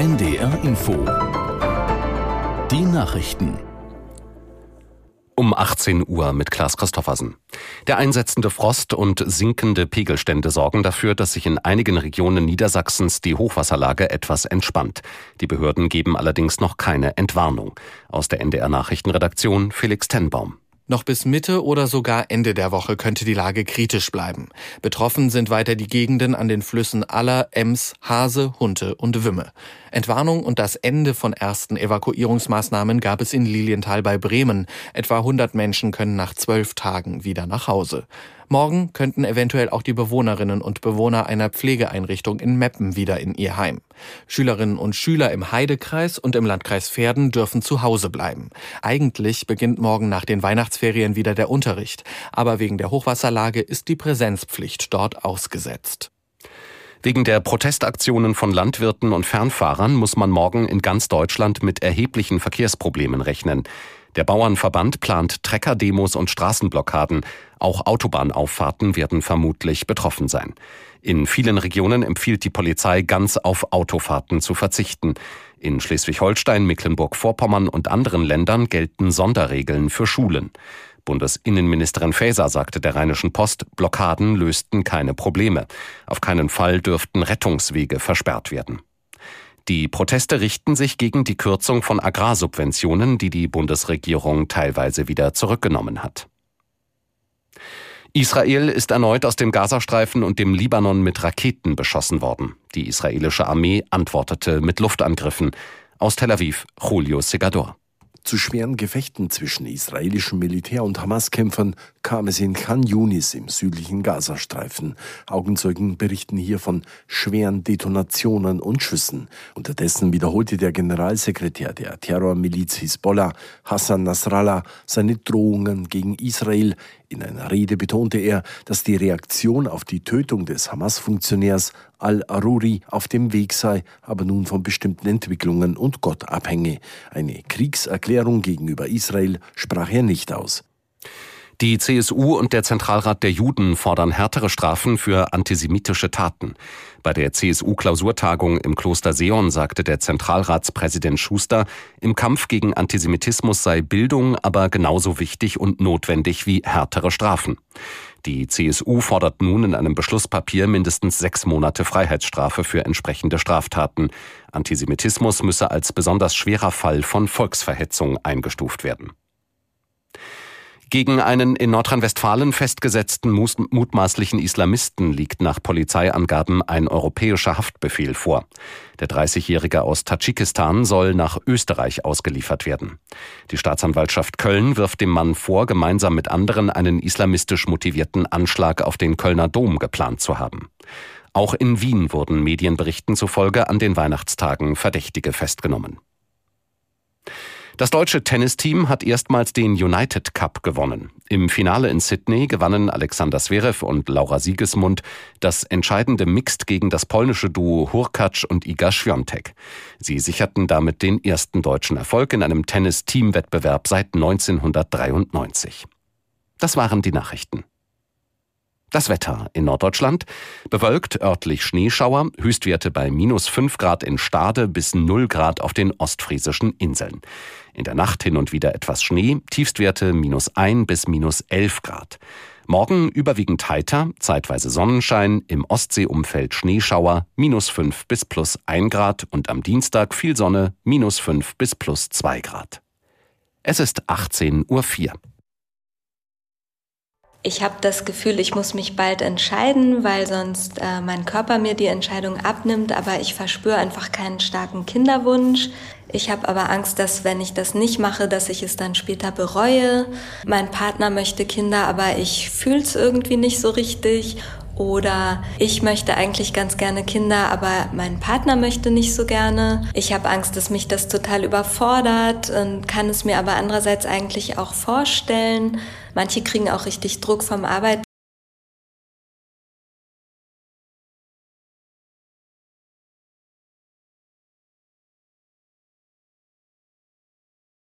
NDR Info. Die Nachrichten. Um 18 Uhr mit Klaas Christoffersen. Der einsetzende Frost und sinkende Pegelstände sorgen dafür, dass sich in einigen Regionen Niedersachsens die Hochwasserlage etwas entspannt. Die Behörden geben allerdings noch keine Entwarnung. Aus der NDR Nachrichtenredaktion Felix Tenbaum. Noch bis Mitte oder sogar Ende der Woche könnte die Lage kritisch bleiben. Betroffen sind weiter die Gegenden an den Flüssen Aller, Ems, Hase, Hunte und Wümme. Entwarnung und das Ende von ersten Evakuierungsmaßnahmen gab es in Lilienthal bei Bremen. Etwa 100 Menschen können nach zwölf Tagen wieder nach Hause. Morgen könnten eventuell auch die Bewohnerinnen und Bewohner einer Pflegeeinrichtung in Meppen wieder in ihr Heim. Schülerinnen und Schüler im Heidekreis und im Landkreis Verden dürfen zu Hause bleiben. Eigentlich beginnt morgen nach den Weihnachtsferien wieder der Unterricht, aber wegen der Hochwasserlage ist die Präsenzpflicht dort ausgesetzt. Wegen der Protestaktionen von Landwirten und Fernfahrern muss man morgen in ganz Deutschland mit erheblichen Verkehrsproblemen rechnen. Der Bauernverband plant Treckerdemos und Straßenblockaden. Auch Autobahnauffahrten werden vermutlich betroffen sein. In vielen Regionen empfiehlt die Polizei, ganz auf Autofahrten zu verzichten. In Schleswig-Holstein, Mecklenburg-Vorpommern und anderen Ländern gelten Sonderregeln für Schulen. Bundesinnenministerin Faeser sagte der Rheinischen Post, Blockaden lösten keine Probleme. Auf keinen Fall dürften Rettungswege versperrt werden. Die Proteste richten sich gegen die Kürzung von Agrarsubventionen, die die Bundesregierung teilweise wieder zurückgenommen hat. Israel ist erneut aus dem Gazastreifen und dem Libanon mit Raketen beschossen worden. Die israelische Armee antwortete mit Luftangriffen. Aus Tel Aviv, Julio Segador. Zu schweren Gefechten zwischen israelischem Militär und Hamas-Kämpfern kam es in Khan Yunis im südlichen Gazastreifen. Augenzeugen berichten hier von schweren Detonationen und Schüssen. Unterdessen wiederholte der Generalsekretär der Terrormiliz Hisbollah, Hassan Nasrallah, seine Drohungen gegen Israel. In einer Rede betonte er, dass die Reaktion auf die Tötung des Hamas-Funktionärs al-Aruri auf dem Weg sei, aber nun von bestimmten Entwicklungen und Gott abhänge. Eine Kriegserklärung gegenüber Israel sprach er nicht aus. Die CSU und der Zentralrat der Juden fordern härtere Strafen für antisemitische Taten. Bei der CSU-Klausurtagung im Kloster Seon sagte der Zentralratspräsident Schuster, im Kampf gegen Antisemitismus sei Bildung aber genauso wichtig und notwendig wie härtere Strafen. Die CSU fordert nun in einem Beschlusspapier mindestens sechs Monate Freiheitsstrafe für entsprechende Straftaten. Antisemitismus müsse als besonders schwerer Fall von Volksverhetzung eingestuft werden. Gegen einen in Nordrhein-Westfalen festgesetzten mutmaßlichen Islamisten liegt nach Polizeiangaben ein europäischer Haftbefehl vor. Der 30-Jährige aus Tadschikistan soll nach Österreich ausgeliefert werden. Die Staatsanwaltschaft Köln wirft dem Mann vor, gemeinsam mit anderen einen islamistisch motivierten Anschlag auf den Kölner Dom geplant zu haben. Auch in Wien wurden Medienberichten zufolge an den Weihnachtstagen Verdächtige festgenommen. Das deutsche Tennisteam hat erstmals den United Cup gewonnen. Im Finale in Sydney gewannen Alexander Zverev und Laura Siegesmund das entscheidende Mixed gegen das polnische Duo Hurkacz und Iga Świątek. Sie sicherten damit den ersten deutschen Erfolg in einem Tennis-Teamwettbewerb seit 1993. Das waren die Nachrichten. Das Wetter in Norddeutschland. Bewölkt, örtlich Schneeschauer, Höchstwerte bei minus 5 Grad in Stade bis 0 Grad auf den ostfriesischen Inseln. In der Nacht hin und wieder etwas Schnee, Tiefstwerte minus 1 bis minus 11 Grad. Morgen überwiegend heiter, zeitweise Sonnenschein, im Ostseeumfeld Schneeschauer, minus 5 bis plus 1 Grad und am Dienstag viel Sonne, minus 5 bis plus 2 Grad. Es ist 18.04 Uhr. Ich habe das Gefühl, ich muss mich bald entscheiden, weil sonst äh, mein Körper mir die Entscheidung abnimmt, aber ich verspüre einfach keinen starken Kinderwunsch. Ich habe aber Angst, dass wenn ich das nicht mache, dass ich es dann später bereue. Mein Partner möchte Kinder, aber ich fühle es irgendwie nicht so richtig. Oder ich möchte eigentlich ganz gerne Kinder, aber mein Partner möchte nicht so gerne. Ich habe Angst, dass mich das total überfordert und kann es mir aber andererseits eigentlich auch vorstellen. Manche kriegen auch richtig Druck vom Arbeit